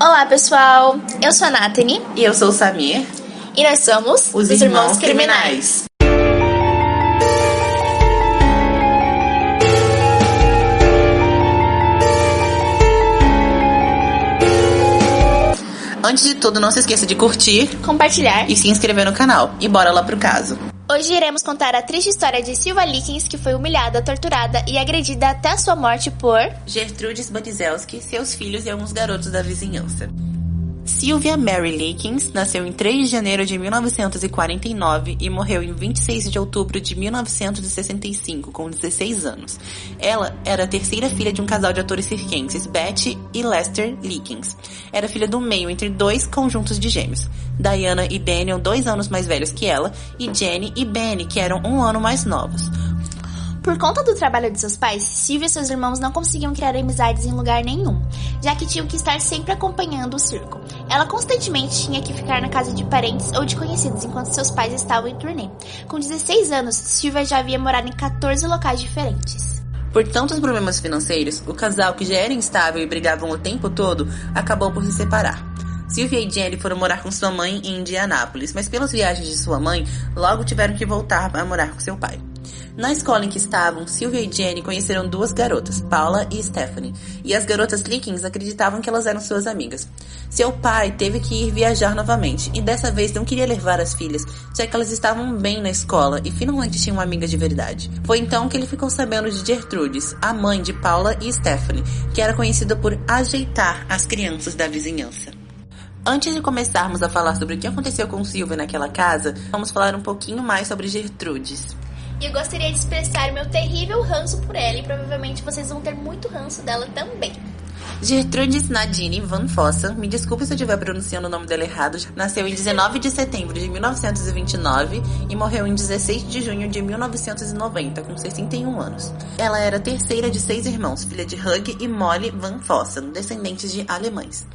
Olá, pessoal! Eu sou a Nathanie. E eu sou o Samir. E nós somos os, os Irmãos, Irmãos Criminais. Criminais. Antes de tudo, não se esqueça de curtir, compartilhar e se inscrever no canal. E bora lá pro caso. Hoje iremos contar a triste história de Silva Likens, que foi humilhada, torturada e agredida até sua morte por Gertrudes Banizelski, seus filhos e alguns garotos da vizinhança. Sylvia Mary Likens nasceu em 3 de janeiro de 1949 e morreu em 26 de outubro de 1965, com 16 anos. Ela era a terceira filha de um casal de atores circenses, Betty e Lester Likens. Era filha do meio entre dois conjuntos de gêmeos, Diana e Daniel, dois anos mais velhos que ela, e Jenny e Benny, que eram um ano mais novos. Por conta do trabalho de seus pais, Silvia e seus irmãos não conseguiam criar amizades em lugar nenhum, já que tinham que estar sempre acompanhando o circo. Ela constantemente tinha que ficar na casa de parentes ou de conhecidos enquanto seus pais estavam em turnê. Com 16 anos, Silvia já havia morado em 14 locais diferentes. Por tantos problemas financeiros, o casal, que já era instável e brigavam o tempo todo, acabou por se separar. Sylvia e Jenny foram morar com sua mãe em Indianápolis, mas pelas viagens de sua mãe, logo tiveram que voltar a morar com seu pai. Na escola em que estavam, Sylvia e Jenny conheceram duas garotas, Paula e Stephanie, e as garotas Lickings acreditavam que elas eram suas amigas. Seu pai teve que ir viajar novamente, e dessa vez não queria levar as filhas, já que elas estavam bem na escola e finalmente tinham uma amiga de verdade. Foi então que ele ficou sabendo de Gertrudes, a mãe de Paula e Stephanie, que era conhecida por ajeitar as crianças da vizinhança. Antes de começarmos a falar sobre o que aconteceu com Silvia naquela casa, vamos falar um pouquinho mais sobre Gertrudes. E eu gostaria de expressar meu terrível ranço por ela e provavelmente vocês vão ter muito ranço dela também. Gertrudes Nadine Van Fossen, me desculpe se eu estiver pronunciando o nome dela errado, nasceu em 19 de setembro de 1929 e morreu em 16 de junho de 1990, com 61 anos. Ela era a terceira de seis irmãos, filha de Hug e Molly Van Fossen, descendentes de alemães.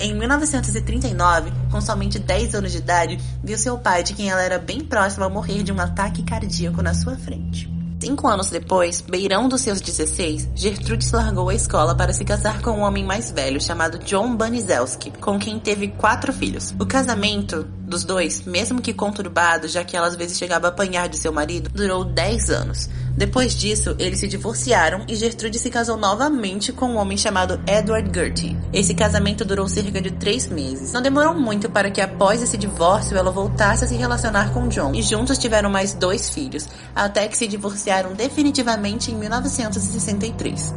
Em 1939, com somente 10 anos de idade, viu seu pai, de quem ela era bem próxima, morrer de um ataque cardíaco na sua frente. Cinco anos depois, beirão dos seus 16, Gertrudes largou a escola para se casar com um homem mais velho chamado John Banizelski, com quem teve quatro filhos. O casamento dos dois, mesmo que conturbado, já que ela às vezes chegava a apanhar de seu marido, durou 10 anos. Depois disso, eles se divorciaram e Gertrude se casou novamente com um homem chamado Edward Gertie. Esse casamento durou cerca de três meses. Não demorou muito para que após esse divórcio ela voltasse a se relacionar com John e juntos tiveram mais dois filhos, até que se divorciaram definitivamente em 1963.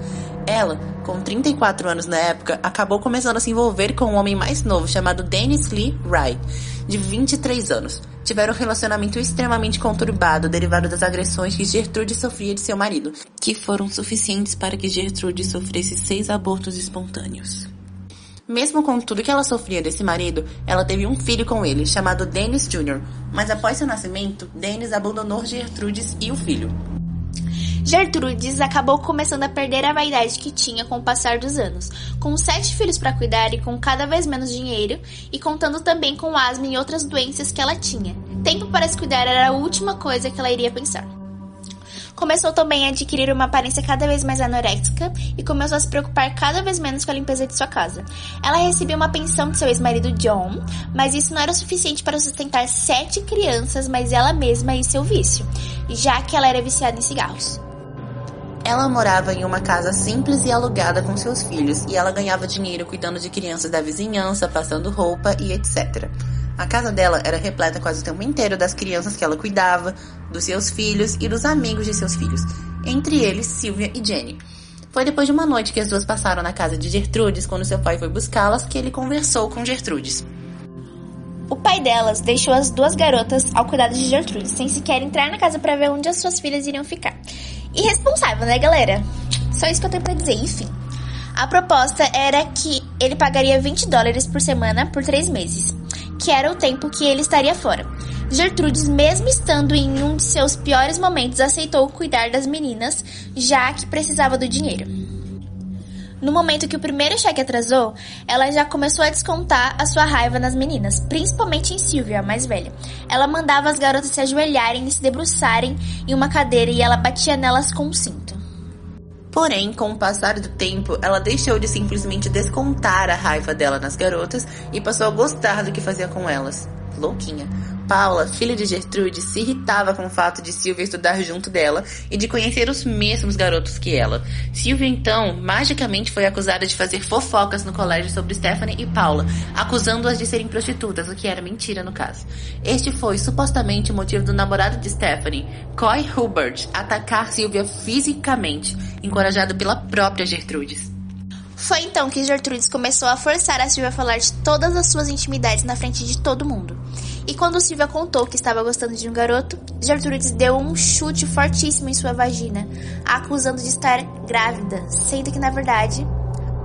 Ela, com 34 anos na época, acabou começando a se envolver com um homem mais novo chamado Dennis Lee Wright, de 23 anos tiveram um relacionamento extremamente conturbado derivado das agressões que Gertrude sofria de seu marido, que foram suficientes para que Gertrude sofresse seis abortos espontâneos. Mesmo com tudo que ela sofria desse marido, ela teve um filho com ele, chamado Dennis Jr., mas após seu nascimento, Dennis abandonou Gertrudes e o filho. Gertrudes acabou começando a perder a vaidade que tinha com o passar dos anos, com sete filhos para cuidar e com cada vez menos dinheiro, e contando também com asma e outras doenças que ela tinha. Tempo para se cuidar era a última coisa que ela iria pensar. Começou também a adquirir uma aparência cada vez mais anoréxica e começou a se preocupar cada vez menos com a limpeza de sua casa. Ela recebia uma pensão de seu ex-marido John, mas isso não era o suficiente para sustentar sete crianças, mas ela mesma e seu vício, já que ela era viciada em cigarros. Ela morava em uma casa simples e alugada com seus filhos, e ela ganhava dinheiro cuidando de crianças da vizinhança, passando roupa e etc. A casa dela era repleta quase o tempo inteiro das crianças que ela cuidava, dos seus filhos e dos amigos de seus filhos, entre eles Sylvia e Jenny. Foi depois de uma noite que as duas passaram na casa de Gertrudes, quando seu pai foi buscá-las, que ele conversou com Gertrudes. O pai delas deixou as duas garotas ao cuidado de Gertrudes, sem sequer entrar na casa para ver onde as suas filhas iriam ficar irresponsável, né, galera? Só isso que eu tenho pra dizer, enfim. A proposta era que ele pagaria 20 dólares por semana por três meses, que era o tempo que ele estaria fora. Gertrudes, mesmo estando em um de seus piores momentos, aceitou cuidar das meninas, já que precisava do dinheiro. No momento que o primeiro cheque atrasou, ela já começou a descontar a sua raiva nas meninas, principalmente em Sylvia, a mais velha. Ela mandava as garotas se ajoelharem e se debruçarem em uma cadeira e ela batia nelas com um cinto. Porém, com o passar do tempo, ela deixou de simplesmente descontar a raiva dela nas garotas e passou a gostar do que fazia com elas. Louquinha. Paula, filha de Gertrude, se irritava com o fato de Silvia estudar junto dela e de conhecer os mesmos garotos que ela. Silvia, então, magicamente foi acusada de fazer fofocas no colégio sobre Stephanie e Paula, acusando-as de serem prostitutas, o que era mentira no caso. Este foi supostamente o motivo do namorado de Stephanie, Coy Hubert, atacar Silvia fisicamente, encorajado pela própria Gertrudes. Foi então que Gertrudes começou a forçar a Silvia a falar de todas as suas intimidades na frente de todo mundo. E quando Silvia contou que estava gostando de um garoto, Gertrudes deu um chute fortíssimo em sua vagina, a acusando de estar grávida, sendo que na verdade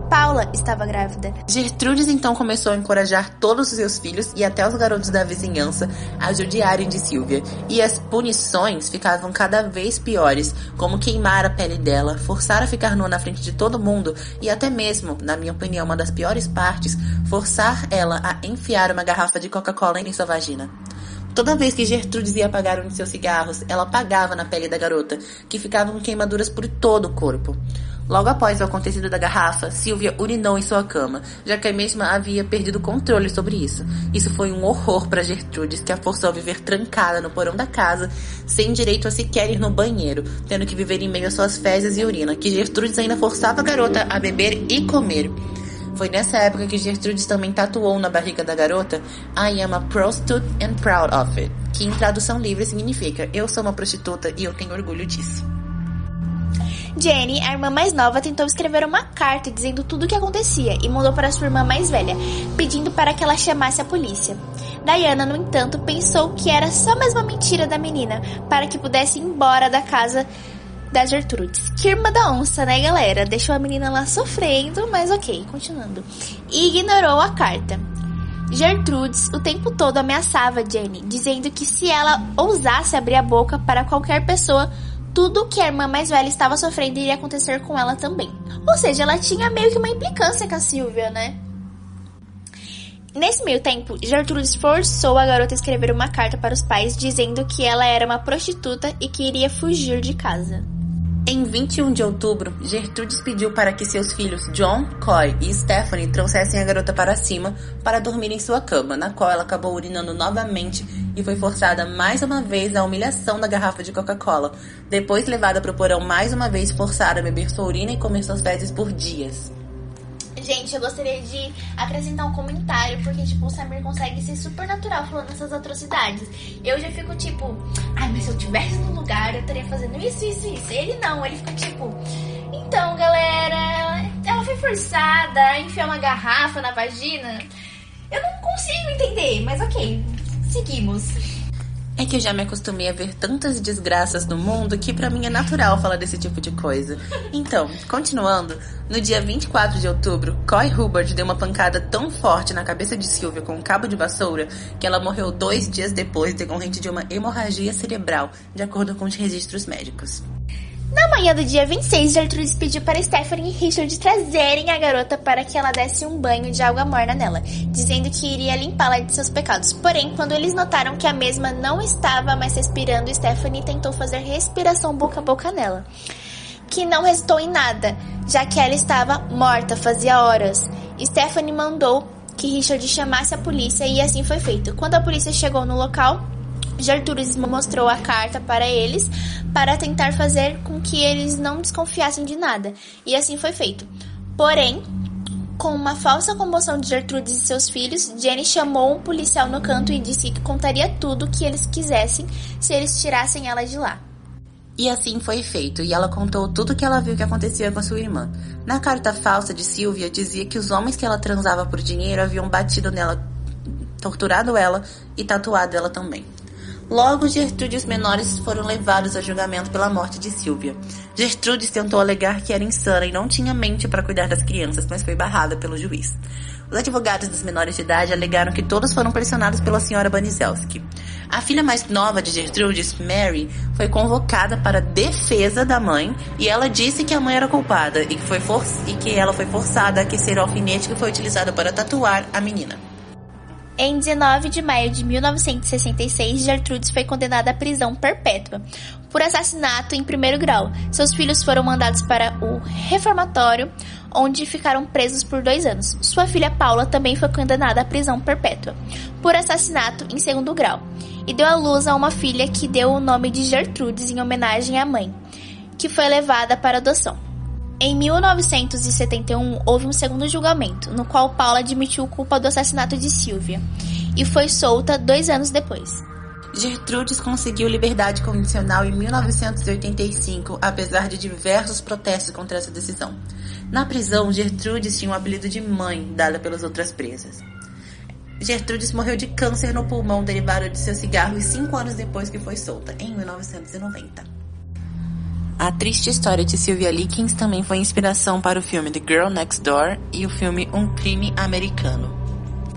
Paula estava grávida. Gertrudes então começou a encorajar todos os seus filhos e até os garotos da vizinhança a judiarem de Silvia, e as punições ficavam cada vez piores, como queimar a pele dela, forçar a ficar nua na frente de todo mundo e até mesmo, na minha opinião, uma das piores partes, forçar ela a enfiar uma garrafa de Coca-Cola em sua vagina. Toda vez que Gertrudes ia apagar um de seus cigarros, ela apagava na pele da garota, que ficavam queimaduras por todo o corpo. Logo após o acontecido da garrafa, Sylvia urinou em sua cama, já que a mesma havia perdido o controle sobre isso. Isso foi um horror para Gertrudes, que a forçou a viver trancada no porão da casa, sem direito a sequer ir no banheiro, tendo que viver em meio às suas fezes e urina, que Gertrudes ainda forçava a garota a beber e comer. Foi nessa época que Gertrudes também tatuou na barriga da garota I am a prostitute and proud of it, que em tradução livre significa eu sou uma prostituta e eu tenho orgulho disso. Jenny, a irmã mais nova, tentou escrever uma carta dizendo tudo o que acontecia e mandou para sua irmã mais velha, pedindo para que ela chamasse a polícia. Diana, no entanto, pensou que era só mais uma mentira da menina para que pudesse ir embora da casa da Gertrudes. Que irmã da onça, né, galera? Deixou a menina lá sofrendo, mas ok, continuando. E ignorou a carta. Gertrudes o tempo todo ameaçava Jenny, dizendo que se ela ousasse abrir a boca para qualquer pessoa, tudo que a irmã mais velha estava sofrendo iria acontecer com ela também. Ou seja, ela tinha meio que uma implicância com a Silvia, né? Nesse meio tempo, Gertrudes forçou a garota a escrever uma carta para os pais dizendo que ela era uma prostituta e que iria fugir de casa. Em 21 de outubro, Gertrudes pediu para que seus filhos John, Coy e Stephanie trouxessem a garota para cima para dormir em sua cama, na qual ela acabou urinando novamente e foi forçada mais uma vez à humilhação da garrafa de Coca-Cola, depois levada para o porão mais uma vez forçada a beber sua urina e comer suas fezes por dias. Gente, eu gostaria de acrescentar um comentário, porque, tipo, o Samir consegue ser super natural falando essas atrocidades. Eu já fico, tipo, ai, mas se eu tivesse no lugar, eu estaria fazendo isso, isso, isso. Ele não, ele fica, tipo, então, galera, ela foi forçada a enfiar uma garrafa na vagina. Eu não consigo entender, mas ok, seguimos. É que eu já me acostumei a ver tantas desgraças no mundo que para mim é natural falar desse tipo de coisa. Então, continuando, no dia 24 de outubro, Coy Hubbard deu uma pancada tão forte na cabeça de Sylvia com um cabo de vassoura que ela morreu dois dias depois decorrente de uma hemorragia cerebral, de acordo com os registros médicos. Na manhã do dia 26, Gertrudes pediu para Stephanie e Richard trazerem a garota para que ela desse um banho de água morna nela, dizendo que iria limpá-la de seus pecados. Porém, quando eles notaram que a mesma não estava mais respirando, Stephanie tentou fazer respiração boca a boca nela, que não resultou em nada, já que ela estava morta fazia horas. Stephanie mandou que Richard chamasse a polícia e assim foi feito. Quando a polícia chegou no local, Gertrudes mostrou a carta para eles para tentar fazer com que eles não desconfiassem de nada, e assim foi feito. Porém, com uma falsa comoção de Gertrudes e seus filhos, Jenny chamou um policial no canto e disse que contaria tudo o que eles quisessem se eles tirassem ela de lá. E assim foi feito, e ela contou tudo o que ela viu que acontecia com a sua irmã. Na carta falsa de Sylvia dizia que os homens que ela transava por dinheiro haviam batido nela, torturado ela e tatuado ela também. Logo, Gertrude e os menores foram levados a julgamento pela morte de Silvia. Gertrude tentou alegar que era insana e não tinha mente para cuidar das crianças, mas foi barrada pelo juiz. Os advogados dos menores de idade alegaram que todos foram pressionados pela senhora Banizelski. A filha mais nova de Gertrude, Mary, foi convocada para defesa da mãe e ela disse que a mãe era culpada e que, foi e que ela foi forçada a aquecer o alfinete que foi utilizado para tatuar a menina. Em 19 de maio de 1966, Gertrudes foi condenada à prisão perpétua por assassinato em primeiro grau. Seus filhos foram mandados para o reformatório, onde ficaram presos por dois anos. Sua filha Paula também foi condenada à prisão perpétua por assassinato em segundo grau e deu à luz a uma filha que deu o nome de Gertrudes em homenagem à mãe, que foi levada para adoção. Em 1971, houve um segundo julgamento, no qual Paula admitiu culpa do assassinato de Silvia e foi solta dois anos depois. Gertrudes conseguiu liberdade condicional em 1985, apesar de diversos protestos contra essa decisão. Na prisão, Gertrudes tinha o um apelido de mãe, dada pelas outras presas. Gertrudes morreu de câncer no pulmão derivado de seu cigarro cinco anos depois que foi solta, em 1990. A triste história de Sylvia Likens também foi inspiração para o filme The Girl Next Door e o filme Um Crime Americano.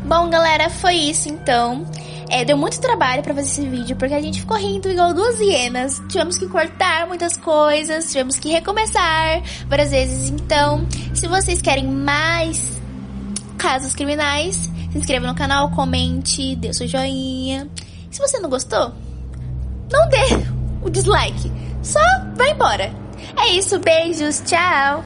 Bom, galera, foi isso então. É, deu muito trabalho para fazer esse vídeo, porque a gente ficou rindo igual duas hienas. Tivemos que cortar muitas coisas, tivemos que recomeçar várias vezes. Então, se vocês querem mais casos criminais, se inscreva no canal, comente, dê seu joinha. Se você não gostou, não dê o dislike. Só vai embora. É isso, beijos, tchau!